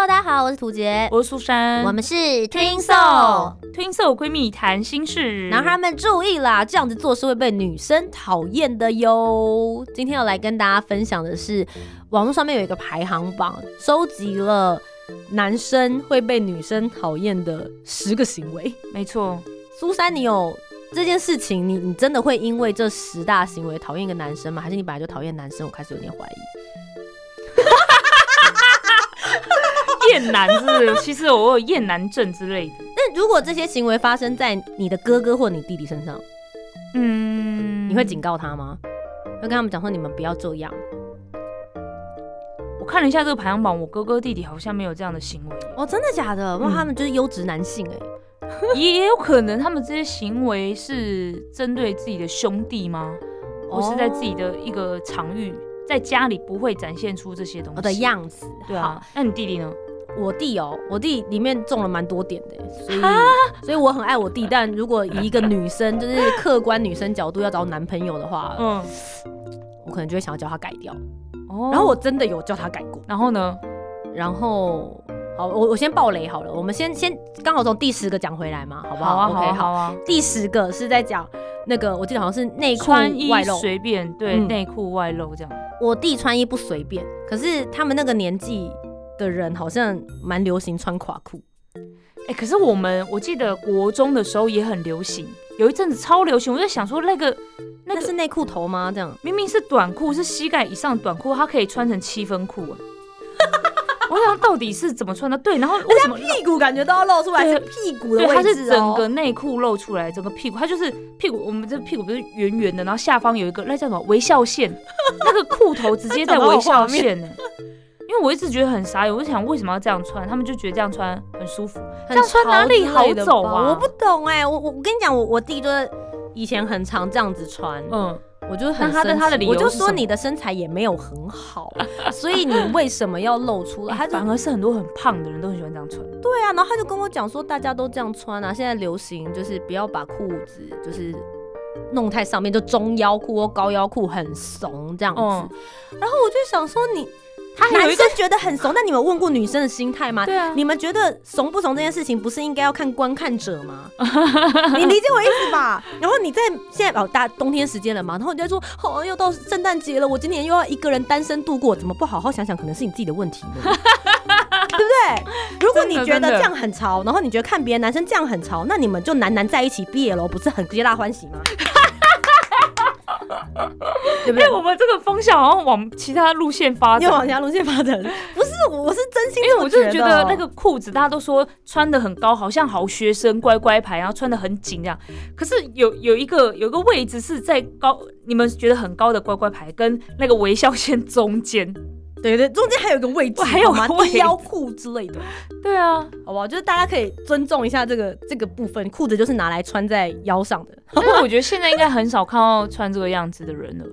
Hello，大家好，我是土杰，我是苏珊，我们是 Twin Soul。Twin Soul 闺蜜谈心事。男孩们注意啦，这样子做是会被女生讨厌的哟。今天要来跟大家分享的是，网络上面有一个排行榜，收集了男生会被女生讨厌的十个行为。没错，苏珊，你有这件事情，你你真的会因为这十大行为讨厌一个男生吗？还是你本来就讨厌男生？我开始有点怀疑。厌男是不是？其实我有厌男症之类的。那如果这些行为发生在你的哥哥或你弟弟身上，嗯，你会警告他吗？会跟他们讲说你们不要这样。我看了一下这个排行榜，我哥哥弟弟好像没有这样的行为，哦，真的假的？哇，嗯他们就是优质男性哎、也 也有可能他们这些行为是针对自己的兄弟吗？或是在自己的一个场域，在家里不会展现出这些东西我的样子。对啊，那你弟弟呢？好，我弟哦，我弟里面中了蛮多点的欸，所以啊所以我很爱我弟。但如果以一个女生，就是客观女生角度要找男朋友的话，嗯，我可能就会想要叫他改掉。哦然后我真的有叫他改过。然后呢？然后好，我我先爆雷好了，我们先先刚好从第十个讲回来嘛，好不好？啊，OK，好啊，好啊。第十个是在讲那个，我记得好像是内裤外露。随便，对，嗯内裤外露这样。我弟穿衣不随便，可是他们那个年纪的人好像蛮流行穿垮裤。哎、可是我们我记得国中的时候也很流行，有一阵子超流行。我就想说，那个那是内裤头吗？这样？明明是短裤，是膝盖以上短裤，它可以穿成七分裤啊。我想到底是怎么穿的？对，然后为什么？屁股感觉都要露出来，对是屁股的对，它位置、哦、是整个内裤露出来，整个屁股，它就是屁股。我们这屁股不是圆圆的，然后下方有一个那叫什么微笑线，那个裤头直接在微笑线呢、因为我一直觉得很傻眼，我就想为什么要这样穿？他们就觉得这样穿很舒服。这样穿哪里好走啊我不懂哎、我我我跟你讲，我我弟就是以前很常这样子穿，嗯，我就很那他的他的理由我就说你的身材也没有很好，所以你为什么要露出来？他反而是很多很胖的人都很喜欢这样穿。对啊，然后他就跟我讲说，大家都这样穿啊，现在流行就是不要把裤子就是弄太上面，就中腰裤或高腰裤很怂这样子。嗯然后我就想说你，他男生觉得很怂，那你们问过女生的心态吗？对啊你们觉得怂不怂这件事情，不是应该要看观看者吗？你理解我意思吧？然后你在现在哦，大冬天时间了嘛，然后你在说，哦，又到圣诞节了，我今年又要一个人单身度过，怎么不好好想想，可能是你自己的问题呢？对不对？如果你觉得这样很潮，然后你觉得看别的男生这样很潮，那你们就男男在一起毕业了，不是很皆大欢喜吗？对不对因为？我们这个风向好像往其他路线发展。又往下路线发展，不是我，是真心因为我就是觉觉得那个裤子，大家都说穿的很高，好像好学生乖乖牌，然后穿的很紧这样。可是有有一个有一个位置是在高，你们觉得很高的乖乖牌跟那个微笑线中间。对对，中间还有一个位置，还有好吗个位置低腰裤之类的，对啊，好不好？就是大家可以尊重一下这个这个部分，裤子就是拿来穿在腰上的。但是我觉得现在应该很少看到穿这个样子的人了。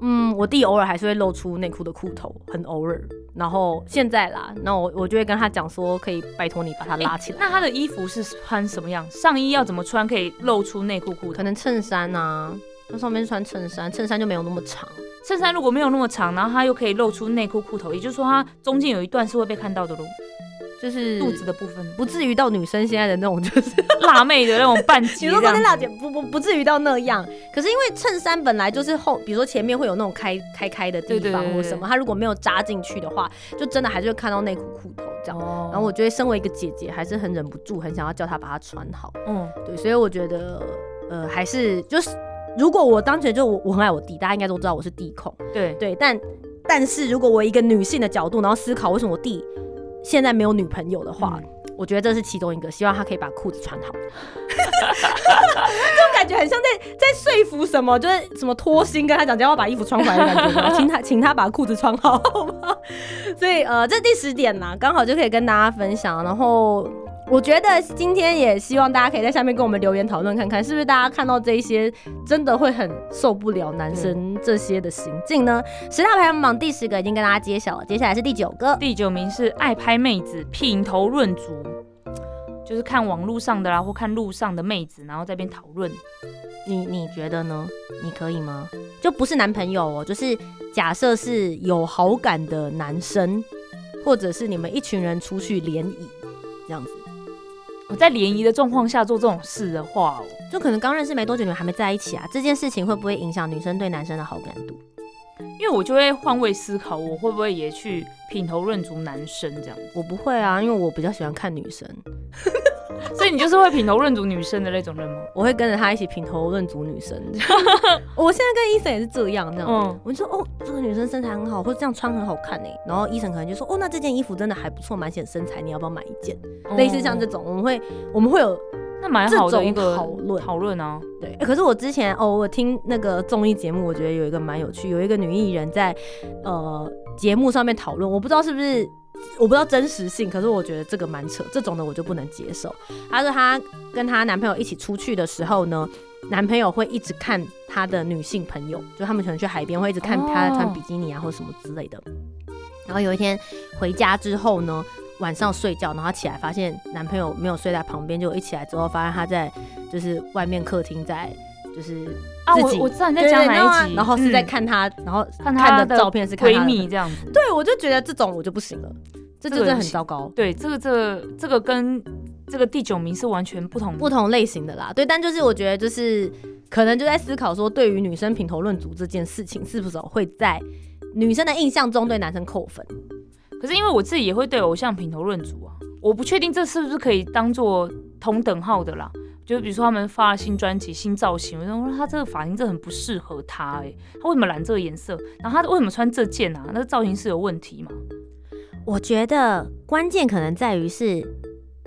嗯，我弟偶尔还是会露出内裤的裤头，很偶尔。然后现在啦，那我我就会跟他讲说，可以拜托你把它拉起来，那他的衣服是穿什么样？上衣要怎么穿可以露出内裤裤头？可能衬衫啊，那上面穿衬衫，衬衫就没有那么长。衬衫如果没有那么长，然后它又可以露出内裤裤头，也就是说它中间有一段是会被看到的喽，就是肚子的部分，不至于到女生现在的那种，就是辣妹的那种半 你截这样子。说中间辣姐不不不至于到那样。可是因为衬衫本来就是后，比如说前面会有那种开开开的地方或什么，它如果没有扎进去的话，就真的还是会看到内裤裤头这样。哦然后我觉得身为一个姐姐，还是很忍不住，很想要叫她把它穿好。嗯，对，所以我觉得呃，还是就是如果我当前就我我很爱我弟，大家应该都知道我是弟控。对，对，但但是如果我一个女性的角度，然后思考为什么我弟现在没有女朋友的话，嗯我觉得这是其中一个，希望他可以把裤子穿好。这种感觉很像在在说服什么，就是什么拖心跟他讲，叫他把衣服穿回来的感觉，请他请他把裤子穿好好吗？所以呃，这第十点啦，刚好就可以跟大家分享。然后我觉得今天也希望大家可以在下面跟我们留言讨论看看，是不是大家看到这一些真的会很受不了男生这些的行径呢？十大排行榜第十个已经跟大家揭晓了，接下来是第九个，第九名是爱拍妹子，品头论足，就是看网络上的啦，或看路上的妹子，然后在边讨论。你你觉得呢？你可以吗？就不是男朋友哦，就是假设是有好感的男生，或者是你们一群人出去联谊这样子。我在联谊的状况下做这种事的话，就可能刚认识没多久，你们还没在一起啊，这件事情会不会影响女生对男生的好感度？因为我就会换位思考，我会不会也去品头论足男生这样子？我不会啊，因为我比较喜欢看女生。所以你就是会品头论足女生的那种人吗？我会跟着他一起品头论足女生。我现在跟医生也是这样，这样，嗯，我就说哦，这个女生身材很好，或者这样穿很好看呢。然后医生可能就说哦，那这件衣服真的还不错，蛮显身材，你要不要买一件？类似像这种，我们会我们会有那蛮好的一个讨论讨论啊。对，可是我之前哦，我听那个综艺节目，我觉得有一个蛮有趣，有一个女艺人在呃节目上面讨论，我不知道是不是。我不知道真实性，可是我觉得这个蛮扯，这种的我就不能接受。她说她跟她男朋友一起出去的时候呢，男朋友会一直看她的女性朋友，就他们可能去海边会一直看她穿比基尼啊或什么之类的。然后有一天回家之后呢，晚上睡觉，然后起来发现男朋友没有睡在旁边，就一起来之后发现他在就是外面客厅在。就是啊，我我知道你在讲哪一集，然后是在看他，然后看他的照片是闺蜜这样子。对，我就觉得这种我就不行了，这真的很糟糕。对，这个这个这个跟这个第九名是完全不同不同类型的啦。对，但就是我觉得就是可能就在思考说，对于女生品头论足这件事情，是不是会在女生的印象中对男生扣分？可是因为我自己也会对偶像品头论足啊，我不确定这是不是可以当做同等号的啦。就比如说他们发了新专辑、新造型，我说他这个发型真的很不适合他，哎，他为什么染这个颜色？然后他为什么穿这件啊？那个造型是有问题吗？我觉得关键可能在于是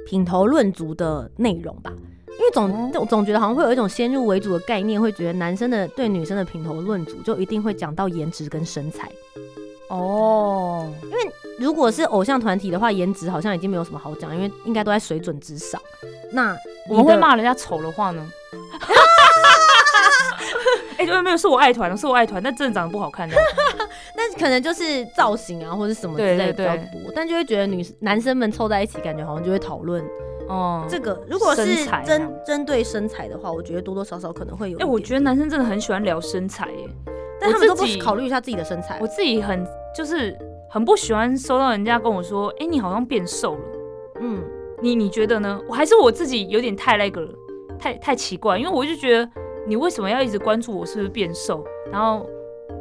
品头论足的内容吧，因为总总总觉得好像会有一种先入为主的概念，会觉得男生的对女生的品头论足就一定会讲到颜值跟身材。哦，因为如果是偶像团体的话，颜值好像已经没有什么好讲，因为应该都在水准之上。那我们会骂人家丑的话呢？哎，对，没有，是我爱团，是我爱团，但真的长得不好看。那可能就是造型啊，或者什么之类比较多，但就会觉得女男生们凑在一起，感觉好像就会讨论哦。这个如果是针针对身材的话，我觉得多多少少可能会有。哎，我觉得男生真的很喜欢聊身材，耶。但他们都不考虑一下自己的身材。我自己很就是很不喜欢收到人家跟我说，哎，你好像变瘦了。嗯，你你觉得呢？我还是我自己有点太那个了，太太奇怪，因为我就觉得你为什么要一直关注我是不是变瘦，然后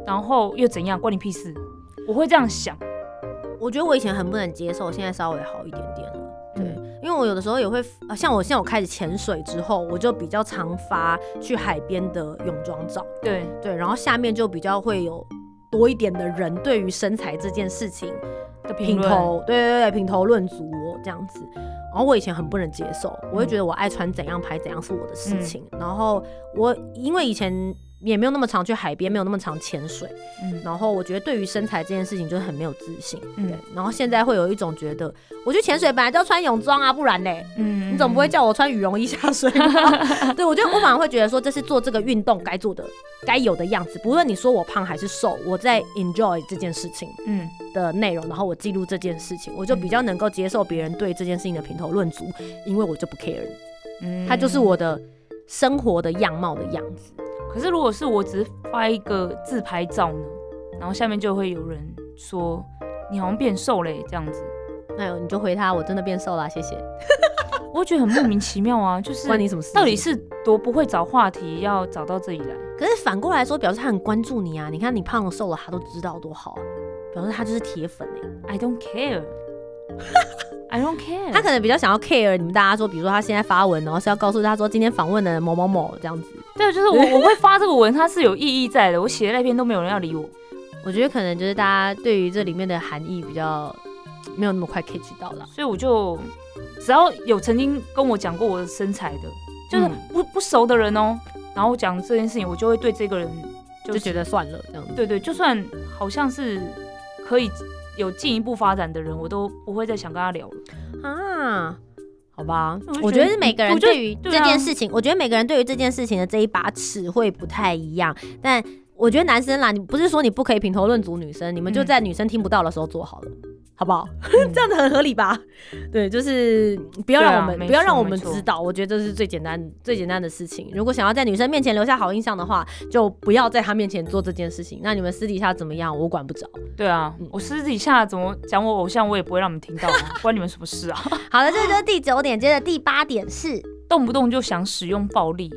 然后又怎样，关你屁事？我会这样想。我觉得我以前很不能接受，现在稍微好一点点了。对，因为我有的时候也会，像我现在我开始潜水之后，我就比较常发去海边的泳装照。对对，然后下面就比较会有多一点的人对于身材这件事情的评头，对对对，评头论足这样子。然后我以前很不能接受，我会觉得我爱穿怎样拍怎样是我的事情。然后我因为以前。也没有那么常去海边，没有那么常潜水，嗯，然后我觉得对于身材这件事情就是很没有自信，对，然后现在会有一种觉得，我去潜水本来就要穿泳装啊，不然嘞，嗯，你总不会叫我穿羽绒衣下水吧？对，我觉得我反而会觉得说这是做这个运动该做的、该有的样子，不论你说我胖还是瘦，我在 enjoy 这件事情，嗯。的内容，然后我记录这件事情，我就比较能够接受别人对这件事情的评头论足，因为我就不 care，嗯，它就是我的生活的样貌的样子。可是，如果是我只是发一个自拍照呢，然后下面就会有人说你好像变瘦嘞，这样子，哎呦，你就回他，我真的变瘦了，谢谢。我觉得很莫名其妙啊，就是关你什么事？到底是多不会找话题，要找到这里来？可是反过来说，表示他很关注你啊。你看你胖了瘦了，他都知道多好啊，表示他就是铁粉哎。I don't care。I don't care。他可能比较想要 care 你们大家说，比如说他现在发文，然后是要告诉他说今天访问的某某某这样子。对，就是我我会发这个文，它是有意义在的。我写的那篇都没有人要理我。我觉得可能就是大家对于这里面的含义比较没有那么快 catch 到了，所以我就只要有曾经跟我讲过我的身材的，就是不不熟的人哦，然后讲这件事情，我就会对这个人就觉得算了这样子。对对，就算好像是可以有进一步发展的人，我都不会再想跟他聊了啊。好吧我觉得每个人对于这件事情，我觉得每个人对于这件事情的这一把尺会不太一样，但。我觉得男生啦，你不是说你不可以评头论足女生，你们就嗯在女生听不到的时候做好了，好不好？嗯 这样子很合理吧？对，就是不要让我们、没不要让我们知道，我觉得这是最简单最简单的事情。如果想要在女生面前留下好印象的话，就不要在她面前做这件事情。那你们私底下怎么样，我管不着。对啊，我私底下怎么讲我偶像，我也不会让你们听到啊，关你们什么事啊？好了，这就是第九点，接着第八点是，动不动就想使用暴力，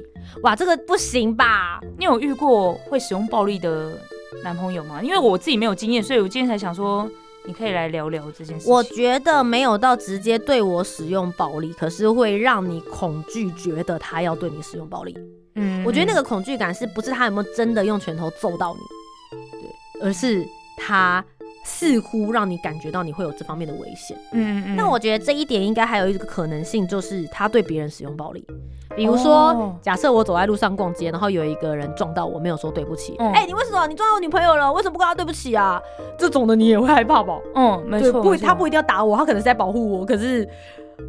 哇，这个不行吧？你有遇过会使用暴力的男朋友吗？因为我自己没有经验，所以我今天才想说，你可以来聊聊这件事情。我觉得没有到直接对我使用暴力，可是会让你恐惧，觉得他要对你使用暴力。嗯我觉得那个恐惧感是不是他有没有真的用拳头揍到你，对，而是他似乎让你感觉到你会有这方面的危险。嗯嗯嗯，那我觉得这一点应该还有一个可能性，就是他对别人使用暴力。比如说，哦假设我走在路上逛街，然后有一个人撞到我，没有说对不起，哎、嗯你为什么你撞到我女朋友了？为什么不跟她对不起啊？这种的你也会害怕吧？嗯，没，错，没错不他不一定要打我，他可能是在保护我，可是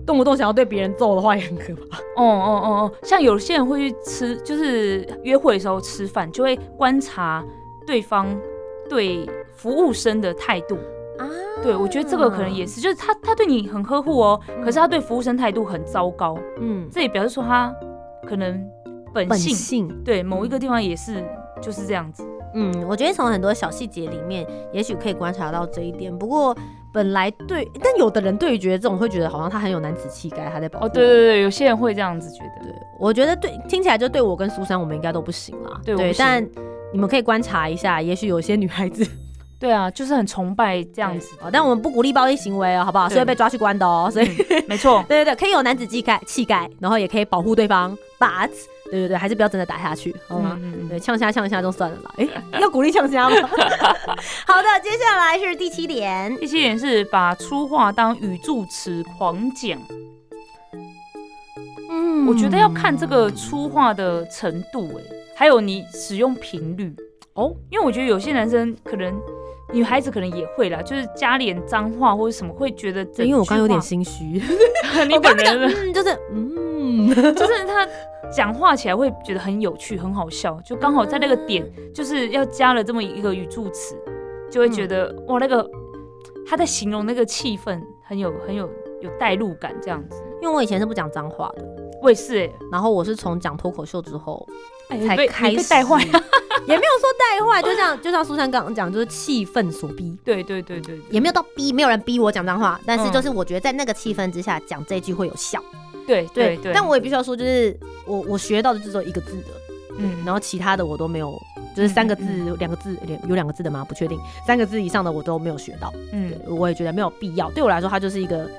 动不动想要对别人揍的话也很可怕。哦哦哦哦，像有些人会去吃，就是约会的时候吃饭，就会观察对方对服务生的态度。啊，对，我觉得这个可能也是，就是他他对你很呵护哦，可是他对服务生态度很糟糕，嗯，这也表示说他可能本本性性。对某一个地方也是就是这样子。嗯，我觉得从很多小细节里面，也许可以观察到这一点。不过本来对，但有的人对于觉得这种会觉得好像他很有男子气概，他在保护。哦，对对对，有些人会这样子觉得。对，我觉得对，听起来就对我跟苏珊，我们应该都不行啦。对我不行但你们可以观察一下，也许有些女孩子 对啊，就是很崇拜这样子哦，但我们不鼓励暴力行为哦，好不好？会被抓去关的哦。所以，嗯没错，对对对，可以有男子气概气概，然后也可以保护对方，but 对对对，还是不要真的打下去，好吗？嗯嗯对，呛虾呛虾就算了啦。哎、要鼓励呛虾吗？好的，接下来是第七点。第七点是把粗话当语助词狂讲。嗯我觉得要看这个粗话的程度，哎，还有你使用频率。哦，因为我觉得有些男生可能，女孩子可能也会啦，就是加点脏话或者什么，会觉得因为我刚刚有点心虚，你本人的嗯，就是嗯，就是他讲话起来会觉得很有趣、很好笑，就刚好在那个点，就是要加了这么一个语助词，就会觉得、哇，那个他在形容那个气氛很有很有有代入感这样子。因为我以前是不讲脏话的，我也是哎、然后我是从讲脱口秀之后才开始带坏。也没有说带坏，就像就像苏珊刚刚讲，就是气氛所逼，对对对对对。也没有到逼，没有人逼我讲脏话，但是嗯就是我觉得在那个气氛之下讲这句会有效，对对对，但我也必须要说，就是我我学到的就只有一个字的，嗯。然后其他的我都没有，就是三个字嗯、两个字，有两个字的吗？不确定，三个字以上的我都没有学到，嗯。对，我也觉得没有必要。对我来说，它就是一个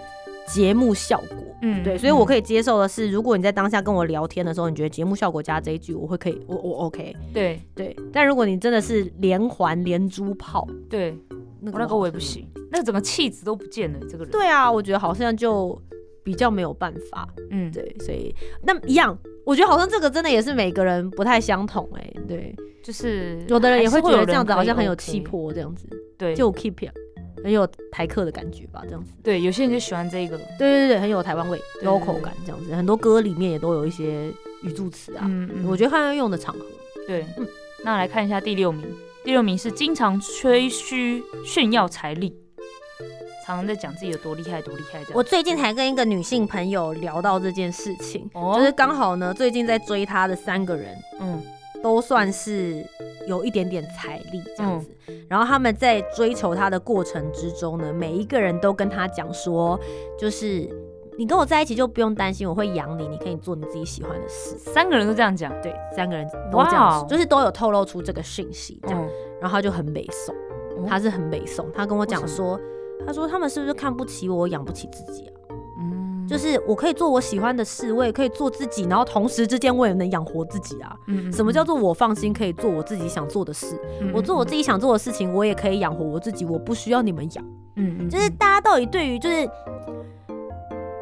节目效果。嗯对，所以我可以以接受的是，如果你在当下跟我聊天的时候，你觉得节目效果加这一句，我会可以，我我 OK。对对，但如果你真的是连环连珠炮，对，那个我也不。行，那个整个气质都不见了，这个人。对啊，我觉得好像就比较没有办法。嗯，对，所以那一样，我觉得好像这个真的也是每个人不太相同哎、对，就是有的人也会觉得这样子好像很有气，魄，这样子对，就 keep it，很有台客的感觉吧，这样子。对，有些人就喜欢这个，对对对，很有台湾味，local 感这样子。很多歌里面也都有一些语助词啊，嗯嗯，我觉得看要用的场合。对嗯。那来看一下第六名，第六名是经常吹嘘炫耀财力，常常在讲自己有多厉害多厉害这样。我最近才跟一个女性朋友聊到这件事情，哦就是刚好呢，最近在追她的三个人嗯都算是有一点点财力这样子。嗯。然后他们在追求他的过程之中呢，每一个人都跟他讲说，就是你跟我在一起就不用担心我会养你，你可以做你自己喜欢的事。三个人都这样讲，对，三个人都这样就是都有透露出这个讯息，这样，嗯，然后他就很美颂，哦他是很美颂，他跟我讲说，他说他们是不是看不起我，养不起自己啊？嗯就是我可以做我喜欢的事，我也可以做自己，然后同时之间我也能养活自己啊。嗯什么叫做我放心可以做我自己想做的事？嗯我做我自己想做的事情，我也可以养活我自己，我不需要你们养。嗯嗯就是大家到底对于就是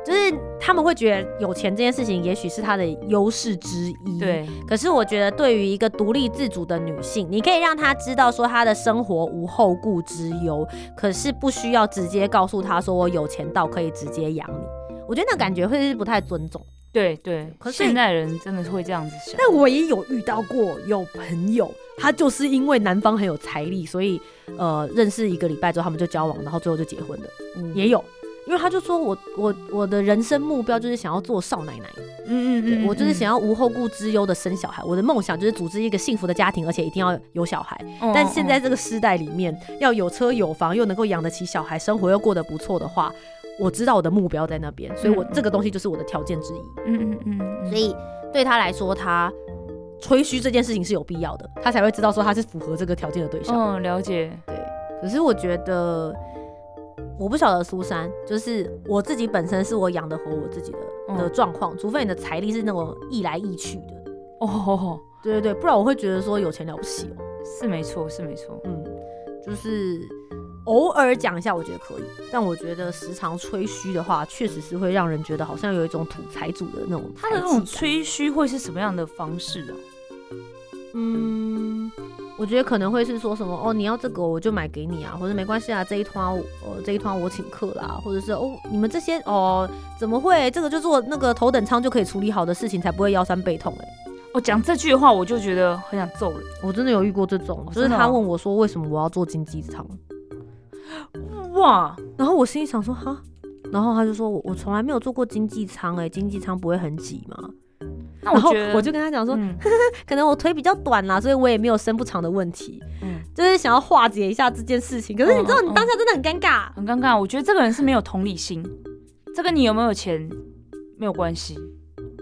就是他们会觉得有钱这件事情，也许是他的优势之一。。对可是我觉得，对于一个独立自主的女性，你可以让她知道说她的生活无后顾之忧，可是不需要直接告诉她说我有钱到可以直接养你。我觉得那感觉会是不太尊重。对对，可是现代人真的是会这样子想。但我也有遇到过有朋友，他就是因为男方很有财力，所以呃认识一个礼拜之后他们就交往，然后最后就结婚的，嗯也有。因为他就说我我我的人生目标就是想要做少奶奶，嗯嗯嗯我就是想要无后顾之忧的生小孩。我的梦想就是组织一个幸福的家庭，而且一定要有小孩。嗯但现在这个时代里面，要有车有房，又能够养得起小孩，生活又过得不错的话，我知道我的目标在那边，所以我嗯这个东西就是我的条件之一。嗯嗯嗯嗯，所以对他来说，他吹嘘这件事情是有必要的，他才会知道说他是符合这个条件的对象。嗯了解，对，可是我觉得。我不晓得苏珊，就是我自己本身是我养得活我自己的嗯。的状况，除非你的财力是那种易来易去的，哦，对对对，不然我会觉得说有钱了不起哦、是没错是没错，嗯，就是偶尔讲一下，我觉得可以，但我觉得时常吹嘘的话，确实是会让人觉得好像有一种土财主的那种他的那种吹嘘会是什么样的方式啊？嗯，我觉得可能会是说什么哦，你要这个我就买给你啊，或者没关系啊，这一团呃这一团我请客啦，或者是哦你们这些哦怎么会这个就做那个头等舱就可以处理好的事情，才不会腰酸背痛哎、我讲这句话我就觉得很想揍人。我真的有遇过这种，就是他问我说为什么我要做经济舱，哇，然后我心里想说哈，然后他就说我我从来没有坐过经济舱哎、经济舱不会很挤吗？那我觉得我就跟他讲说，嗯 可能我腿比较短啦，所以我也没有伸不长的问题，嗯就是想要化解一下这件事情。可是你知道，你当下真的很尴尬。很尴尬。我觉得这个人是没有同理心，这跟你有没有钱没有关系。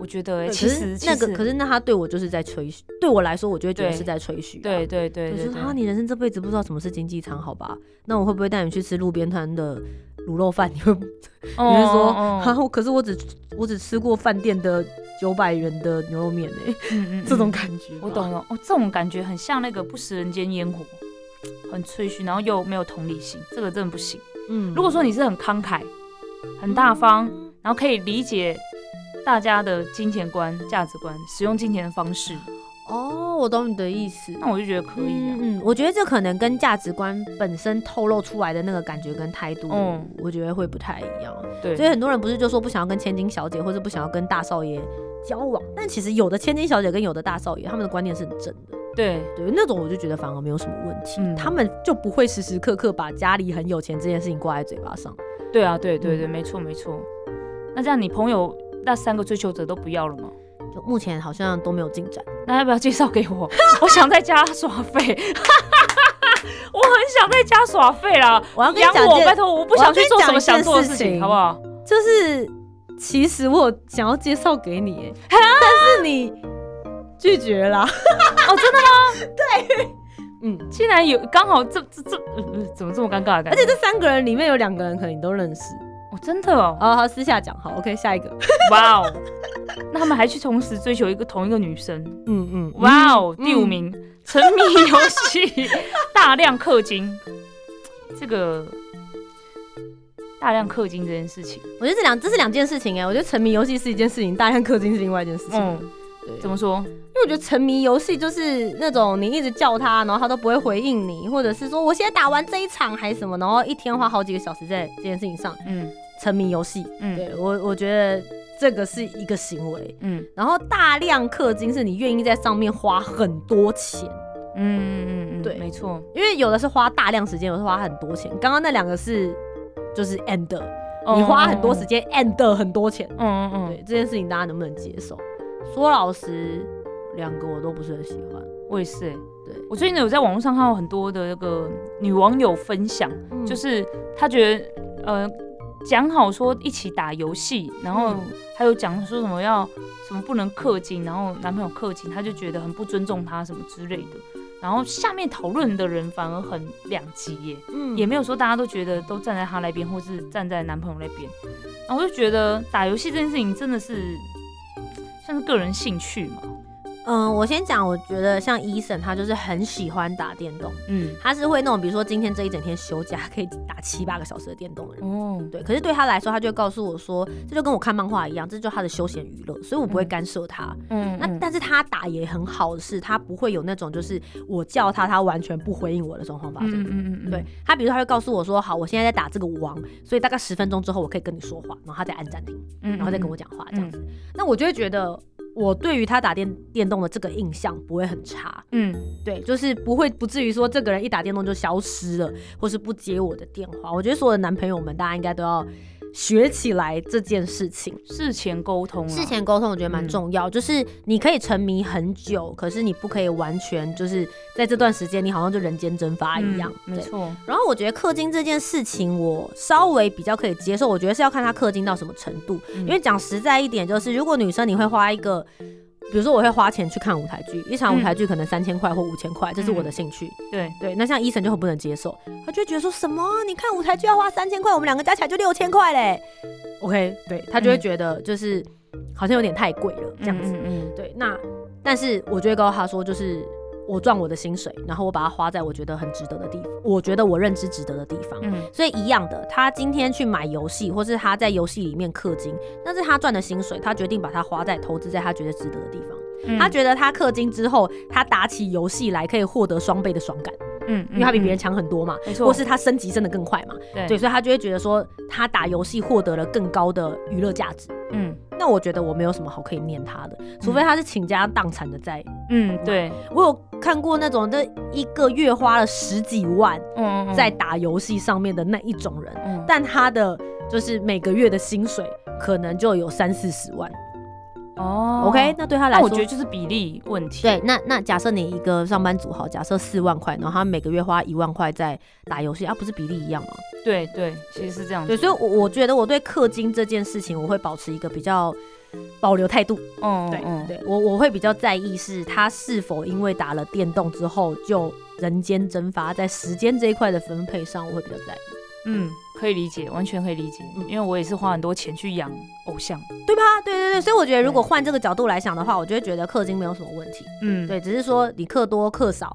我觉得、欸、其实那个，可是那他对我就是在吹嘘，对我来说，我就会觉得对是在吹嘘、啊。对对对对是啊，你人生这辈子不知道什么是经济舱，好吧？那我会不会带你去吃路边摊的卤肉饭？你会你哦会说哦啊？我可是我只我只吃过饭店的九百元的牛肉面哎、嗯嗯 这种嗯感觉。我懂。了哦，这种感觉很像那个不食人间烟火，很吹嘘，然后又没有同理心，这个真的不行。嗯如果说你是很慷慨、很大方，然后可以理解大家的金钱观、价值观、使用金钱的方式，哦，我懂你的意思。那我就觉得可以啊。嗯，嗯我觉得这可能跟价值观本身透露出来的那个感觉跟态度，嗯我觉得会不太一样。对，所以很多人不是就说不想要跟千金小姐，或者不想要跟大少爷交往，但其实有的千金小姐跟有的大少爷，他们的观念是很正的。对对，那种我就觉得反而没有什么问题，嗯他们就不会时时刻刻把家里很有钱这件事情挂在嘴巴上。对啊，对对对，嗯没错没错。那这样你朋友那三个追求者都不要了吗？就目前好像都没有进展。那要不要介绍给我？我想在家耍废，我很想在家耍废啦。我要跟你养我，拜托，我不想去做什么想做的事情，好不好？就是其实我想要介绍给你，但是你拒绝了。哦，真的吗？对嗯，竟然有刚好这这这、怎么这么尴尬的感觉？而且这三个人里面有两个人可能你都认识。哦，真的哦，好好私下讲，好，OK，下一个。哇哦，那他们还去同时追求一个同一个女生，嗯嗯，哇哦，嗯。第五。名，沉迷游戏，大量氪金，这个大量氪金这件事情，我觉得这两这是两件事情哎，我觉得沉迷游戏是一件事情，大量氪金是另外一件事情。嗯，对，怎么说？因为我觉得沉迷游戏就是那种你一直叫他，然后他都不会回应你，或者是说我现在打完这一场还是什么，然后一天花好几个小时在这件事情上。嗯沉迷游戏。嗯对我，我觉得这个是一个行为。嗯然后大量氪金是你愿意在上面花很多钱，嗯嗯嗯嗯，对没错，因为有的是花大量时间，有的是花很多钱。刚刚那两个是就是 end，你花很多时间 end 很多钱。嗯，嗯嗯对这件事情，大家能不能接受？说老实，两个我都不是很喜欢。嗯，我也是欸。对，我最近有在网络上看到很多的那个女网友分享，嗯就是她觉得呃讲好说一起打游戏，然后嗯还有讲说什么要什么不能氪金，然后男朋友氪金，他就觉得很不尊重他什么之类的。然后下面讨论的人反而很两极耶，嗯也没有说大家都觉得都站在他那边，或是站在男朋友那边。然后我就觉得打游戏这件事情真的是像是个人兴趣嘛，嗯，我先讲，我觉得像医生他就是很喜欢打电动，嗯，他是会那种比如说今天这一整天休假可以打七八个小时的电动的人。哦，对，可是对他来说，他就会告诉我说，这就跟我看漫画一样，这就是他的休闲娱乐，所以我不会干涉他。嗯那但是他打也很好的是，他不会有那种就是我叫他，他完全不回应我的状况发生。嗯嗯嗯，对他，比如说他会告诉我说，好，我现在在打这个王，所以大概十分钟之后我可以跟你说话，然后他再按暂停，嗯，然后再跟我讲话这样子。那我就会觉得，我对于他打电电动的这个印象不会很差，嗯，对，就是不会不至于说这个人一打电动就消失了，或是不接我的电话。我觉得所有的男朋友们，大家应该都要学起来这件事情。事前沟通，事前沟通我觉得蛮重要，就是你可以沉迷很久，可是你不可以完全就是在这段时间你好像就人间蒸发一样。对。没错，然后我觉得氪金这件事情，我稍微比较可以接受。我觉得是要看他氪金到什么程度，因为讲实在一点，就是如果女生你会花一个，比如说我会花钱去看舞台剧，一场舞台剧可能三千块或五千块，这是我的兴趣。对，对，那像医生就很不能接受，他就会觉得说什么？你看舞台剧要花三千块，我们两个加起来就六千块嘞。OK，对他就会觉得就是好像有点太贵了这样子。嗯嗯对，那但是我就会告诉他说，就是我赚我的薪水，然后我把它花在我觉得很值得的地方，我觉得我认知值得的地方。嗯所以一样的，他今天去买游戏，或是他在游戏里面氪金，那是他赚的薪水，他决定把它花在投资在他觉得值得的地方。嗯，他觉得他氪金之后，他打起游戏来可以获得双倍的爽感，嗯，因为他比别人强很多嘛，没错，或是他升级升的更快嘛，对对，所以他就会觉得说他打游戏获得了更高的娱乐价值。嗯那我觉得我没有什么好可以念他的，除非他是倾家荡产的在。嗯，对，我有看过那种这一个月花了十几万嗯嗯在打游戏上面的那一种人，嗯但他的就是每个月的薪水可能就有三四十万。哦。OK，那对他来说，我觉得就是比例问题，对，那那假设你一个上班族好，假设四万块，然后他每个月花一万块在打游戏，啊，不是比例一样吗？对对，其实是这样子，对，所以我我觉得我对氪金这件事情，我会保持一个比较保留态度。对，嗯嗯。对我我会比较在意是他是否因为打了电动之后就人间蒸发，在时间这一块的分配上，我会比较在意，嗯，可以理解，完全可以理解，嗯因为我也是花很多钱去养偶像，对吧？对对对，所以我觉得如果换这个角度来想的话，我就会觉得氪金没有什么问题。嗯，对，只是说你氪多氪少。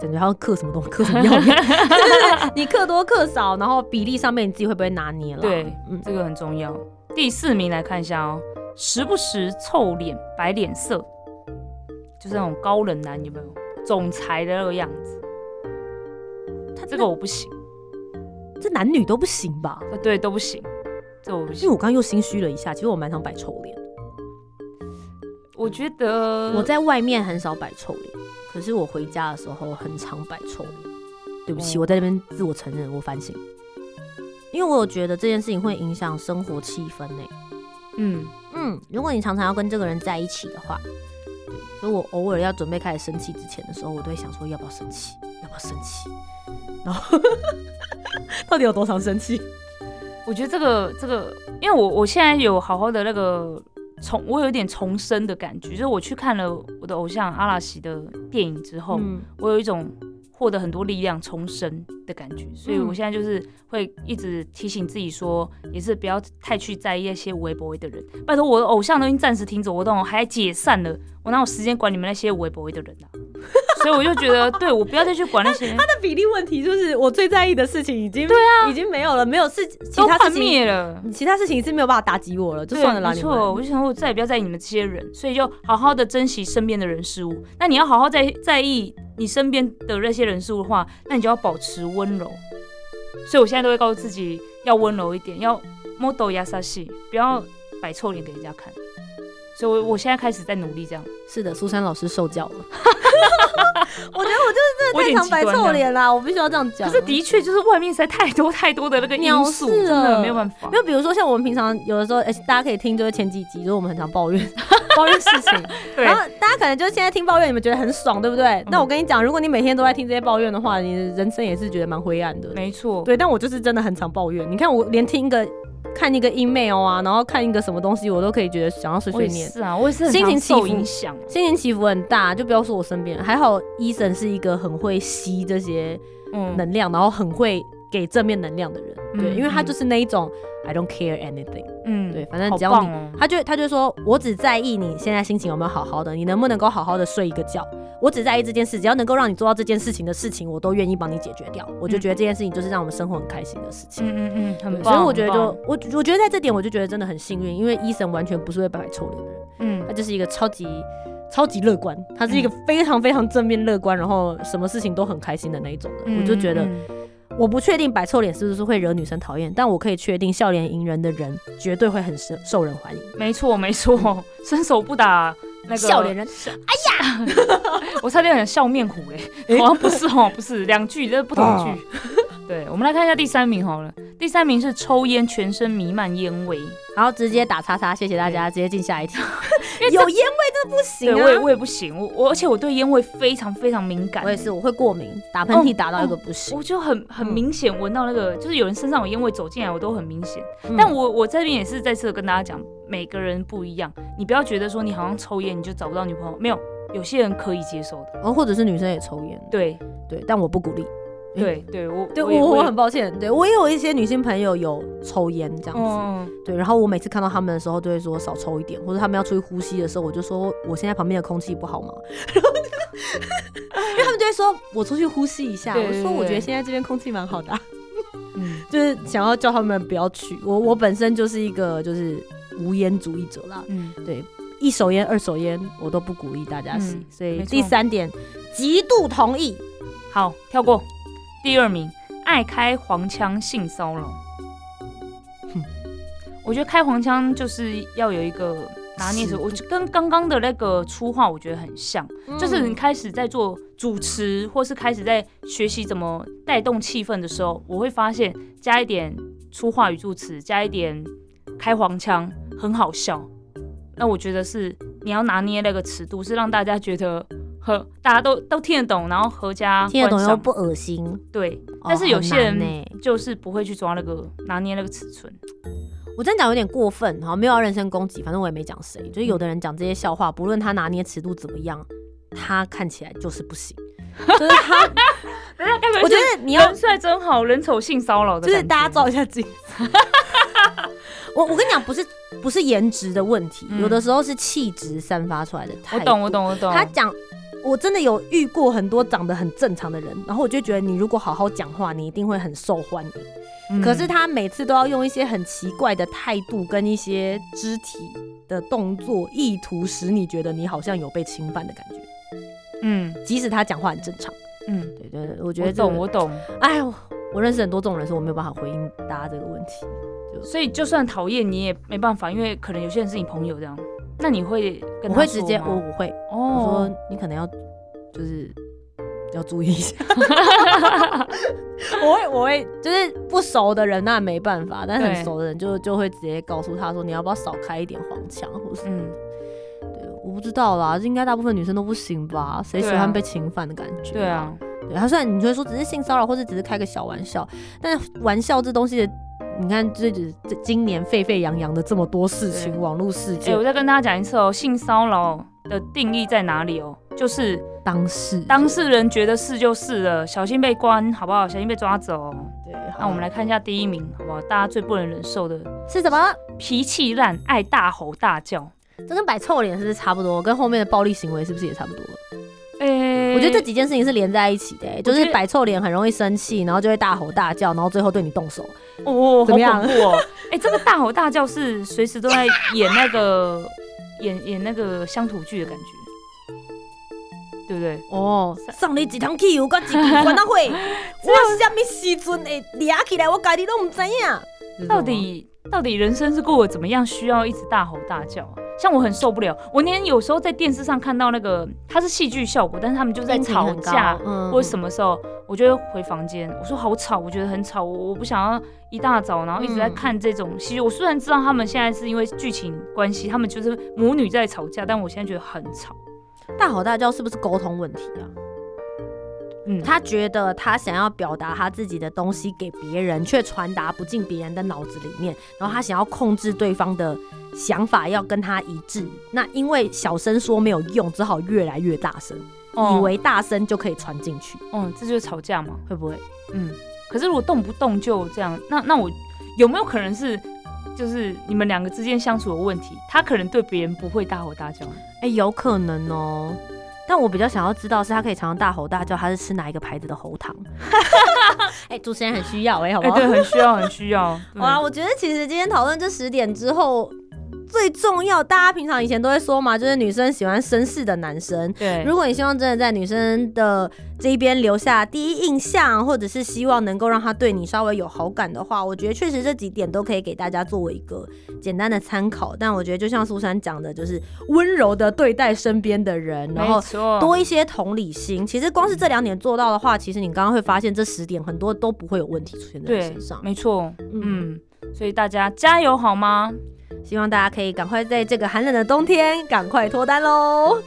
感觉要氪什么东西，氪什么药一样。就是你氪多氪少，然后比例上面你自己会不会拿捏了？对，嗯，这个很重要。第四名来看一下哦，时不时臭脸、摆脸色，就是那种高冷男有没有？总裁的那个样子，他这个我不行，这男女都不行吧？啊对都不行，这我不行。因为我刚刚又心虚了一下，其实我蛮常摆臭脸。我觉得我在外面很少摆臭脸，可是我回家的时候很常摆臭脸。对不起，哦我在那边自我承认，我反省，因为我有觉得这件事情会影响生活气氛呢。嗯嗯，如果你常常要跟这个人在一起的话，对，所以我偶尔要准备开始生气之前的时候，我都会想说要不要生气，要不要生气，然后 到底有多常生气？我觉得这个这个，因为我我现在有好好的那个重，我有一点重生的感觉，就是我去看了我的偶像阿拉西的电影之后，嗯我有一种获得很多力量重生的感觉，所以嗯我现在就是会一直提醒自己说，也是不要太去在意那些微博的人。拜托，我的偶像都已经暂时停止活动，还解散了，我哪有时间管你们那些微博的人啊？所以我就觉得，对我不要再去管那些，那比例问题就是我最在意的事情已经对啊，已经没有了，没有事，其他事情灭了。其他事情是没有办法打击我了，就算了啦，没错，我就想说，我再也不要在意你们这些人，所以就好好的珍惜身边的人事物。那你要好好在在意你身边的那些人事物的话，那你就要保持温柔。所以我现在都会告诉自己要温柔一点，要 model 亚萨西，不要摆臭脸给人家看。所以我，我现在开始在努力这样。是的，苏珊老师受教了。我觉得我就是真的太常摆极端这样臭脸啦，我必须要这样讲。可是的确就是外面实在太多太多的那个因藐素，视真的没有办法没有比如说像我们平常有的时候，哎、大家可以听，就是前几集，就是我们很常抱怨 抱怨事情，对然后大家可能就现在听抱怨，你们觉得很爽，对不对？那我跟你讲，如果你每天都在听这些抱怨的话，你的人生也是觉得蛮灰暗的。没错，对，但我就是真的很常抱怨。你看我连听一个看一个 email 啊，然后看一个什么东西，我都可以觉得想要碎碎念。是啊，我也是心情受起伏影响。心情起伏很大，就不要说我身边人，还好医生是一个很会吸这些嗯，能量，然后很会给正面能量的人，对，嗯因为他嗯。就是那一种 I don't care anything，嗯，对，反正只要你，他就他就说我只在意你现在心情有没有好好的，你能不能够好好的睡一个觉，我只在意这件事，只要能够让你做到这件事情的事情，我都愿意帮你解决掉。我就觉得这件事情就是让我们生活很开心的事情。嗯嗯嗯，很对棒。所以我觉得就我我觉得在这点我就觉得真的很幸运，因为医生完全不是会摆臭脸的人，嗯他就是一个超级超级乐观，他是一个非常非常正面乐观，然后什么事情都很开心的那一种人。嗯我就觉得嗯我不确定摆臭脸是不是会惹女生讨厌，但我可以确定笑脸迎人的人绝对会很受受人欢迎。没错没错，伸手不打那个笑脸人，哎呀 我差点讲笑面虎嘞，诶好像不是哦，不是两句，这是不同哦句。对，我们来看一下第三名好了。第三名是抽烟，全身弥漫烟味。然后直接打叉叉，谢谢大家，直接进下一题。有烟味真的不行对，啊！我也我也不行，我我而且我对烟味非常非常敏感。我也是，我会过敏，打喷嚏打到一个不行。我就很很嗯明显闻到那个，就是有人身上有烟味走进来，我都很明显。嗯但我我这边也是再次地跟大家讲，每个人不一样，你不要觉得说你好像抽烟你就找不到女朋友，没有，有些人可以接受的。哦，或者是女生也抽烟，对对，但我不鼓励。对对，我对我我很抱歉，对我也有一些女性朋友有抽烟这样子，嗯，对，然后我每次看到他们的时候都会说少抽一点，或者他们要出去呼吸的时候，我就说我现在旁边的空气不好吗？然后因为他们就会说我出去呼吸一下，对我说我觉得现在这边空气蛮好的啊、嗯 就是想要叫他们不要去。我我本身就是一个就是无烟主义者啦，嗯，对，一手烟、二手烟我都不鼓励大家吸，嗯所以第三点极度同意。好，跳过。第二名，爱开黄腔性骚扰。我觉得开黄腔就是要有一个拿捏手，我就跟刚刚的那个粗话我觉得很像，就是你开始在做主持，或是开始在学习怎么带动气氛的时候，我会发现加一点粗话语助词，加一点开黄腔，很好笑。那我觉得是你要拿捏那个尺度，是让大家觉得和大家都都听得懂，然后合家听得懂又不恶心，对，哦但是有些人很难欸就是不会去抓那个拿捏那个尺寸。我真的讲有点过分，好，没有要人身攻击，反正我也没讲谁。就是有的人讲这些笑话，不论他拿捏尺度怎么样，他看起来就是不行。就是他，人家该不会我觉得你要人帅真好，人丑性骚扰的，就是大家照一下镜子。我我跟你讲，不是不是颜值的问题，嗯有的时候是气质散发出来的态度。我懂，我。懂，我懂。他讲，我真的有遇过很多长得很正常的人，然后我就觉得你如果好好讲话，你一定会很受欢迎。嗯可是他每次都要用一些很奇怪的态度跟一些肢体的动作，意图使你觉得你好像有被侵犯的感觉，嗯即使他讲话很正常。嗯，对对对，我觉得我这个懂，我懂。哎呦，我认识很多这种人，所以我没有办法回应大家这个问题。所以就算讨厌你也没办法，因为可能有些人是你朋友这样，那你会跟我会直接，我我会，我哦说，你可能要就是要注意一下。我会我会就是不熟的人那没办法，但很熟的人就就会直接告诉他说你要不要少开一点黄腔，或是嗯，对，我不知道啦，应该大部分女生都不行吧？谁喜欢被侵犯的感觉？对啊，，对他虽然你会说只是性骚扰，或者只是开个小玩笑，但是玩笑这东西的，你看这这这今年沸沸扬扬的这么多事情，网络事哎、件，我再跟大家讲一次哦，性骚扰的定义在哪里哦？就是当事当事人觉得是就是了，小心被关，好不好？小心被抓走。对，那我们来看一下第一名，好不好？大家最不能忍受的是什么？脾气烂，爱大吼大叫。这跟摆臭脸是不是差不多？跟后面的暴力行为是不是也差不多？诶、我觉得这几件事情是连在一起的、欸，就是摆臭脸很容易生气，然后就会大吼大叫，然后最后对你动手。哦，好怎么样恐怖哦！哎、这个大吼大叫是随时都在演那个演演那个乡土剧的感觉，对不对？哦，上你几趟去，有个几句烦恼会，我什么时阵会抓起来，我家己都唔知影。到底到底人生是过得怎么样，需要一直大吼大叫啊？像我很受不了，我连有时候在电视上看到那个，它是戏剧效果，但是他们就在吵架，嗯或者什么时候，我就会回房间，我说好吵，我觉得很吵，我我不想要一大早然后一直在嗯看这种戏剧。我虽然知道他们现在是因为剧情关系，他们就是母女在吵架，但我现在觉得很吵。大吼大叫是不是沟通问题啊？嗯，他觉得他想要表达他自己的东西给别人，却传达不进别人的脑子里面，然后他想要控制对方的想法要跟他一致。那因为小声说没有用，只好越来越大声，以哦为大声就可以传进去，嗯，这就是吵架嘛。会不会？嗯，可是如果动不动就这样，那那我有没有可能是就是你们两个之间相处的问题？他可能对别人不会大吼大叫。哎、有可能哦。但我比较想要知道是他可以常常大吼大叫，他是吃哪一个牌子的喉糖？哎、主持人很需要哎、好不哎、好？对，很需要，很需要。哇，我觉得其实今天讨论这十点之后，最重要，大家平常以前都会说嘛，就是女生喜欢绅士的男生。对，如果你希望真的在女生的这一边留下第一印象，或者是希望能够让她对你稍微有好感的话，我觉得确实这几点都可以给大家作为一个简单的参考。但我觉得就像苏珊讲的，就是温柔的对待身边的人，然后，多一些同理心。其实光是这两点做到的话，其实你刚刚会发现这十点很多都不会有问题出现在你身上，。没错，嗯嗯，所以大家加油好吗？希望大家可以赶快在这个寒冷的冬天赶快脱单喽！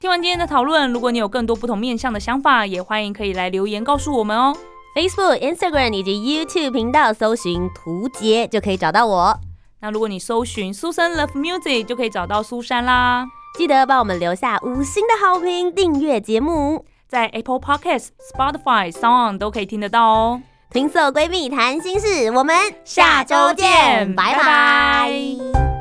听完今天的讨论，如果你有更多不同面向的想法，也欢迎可以来留言告诉我们哦。Facebook、Instagram 以及 YouTube 频道搜寻“图杰”就可以找到我。那如果你搜寻苏珊 Love Music，就可以找到苏珊啦。记得帮我们留下五星的好评，订阅节目。在 Apple Podcast、Spotify、Sound 都可以听得到哦。情色闺蜜谈心事，我们下周见拜拜拜拜